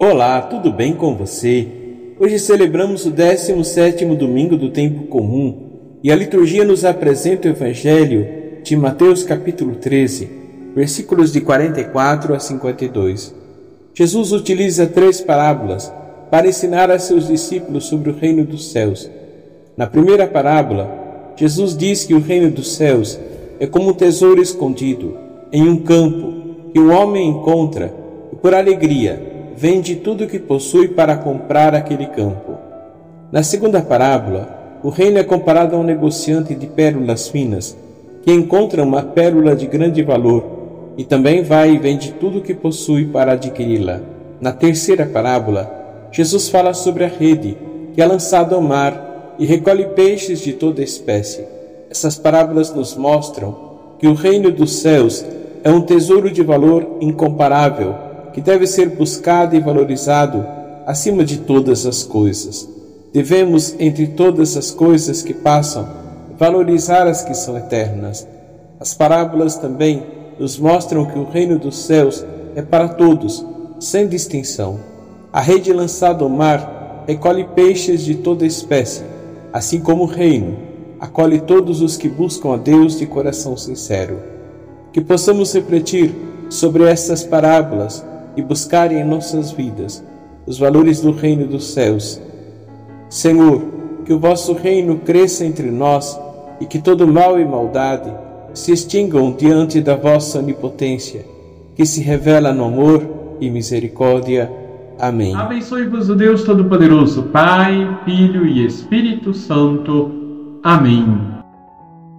Olá, tudo bem com você? Hoje celebramos o 17º domingo do tempo comum e a liturgia nos apresenta o evangelho de Mateus capítulo 13, versículos de 44 a 52. Jesus utiliza três parábolas para ensinar a seus discípulos sobre o reino dos céus. Na primeira parábola, Jesus diz que o reino dos céus é como um tesouro escondido em um campo que o homem encontra e por alegria vende tudo o que possui para comprar aquele campo. Na segunda parábola, o reino é comparado a um negociante de pérolas finas, que encontra uma pérola de grande valor e também vai e vende tudo o que possui para adquiri-la. Na terceira parábola, Jesus fala sobre a rede que é lançada ao mar e recolhe peixes de toda espécie. Essas parábolas nos mostram que o reino dos céus é um tesouro de valor incomparável que deve ser buscado e valorizado acima de todas as coisas. Devemos, entre todas as coisas que passam, valorizar as que são eternas. As parábolas também nos mostram que o reino dos céus é para todos, sem distinção. A rede lançada ao mar recolhe peixes de toda espécie, assim como o reino acolhe todos os que buscam a Deus de coração sincero. Que possamos refletir sobre estas parábolas e buscar em nossas vidas os valores do reino dos céus. Senhor, que o vosso reino cresça entre nós e que todo mal e maldade se extingam diante da vossa onipotência, que se revela no amor e misericórdia. Amém. Abençoe-vos o Deus Todo-Poderoso, Pai, Filho e Espírito Santo. Amém.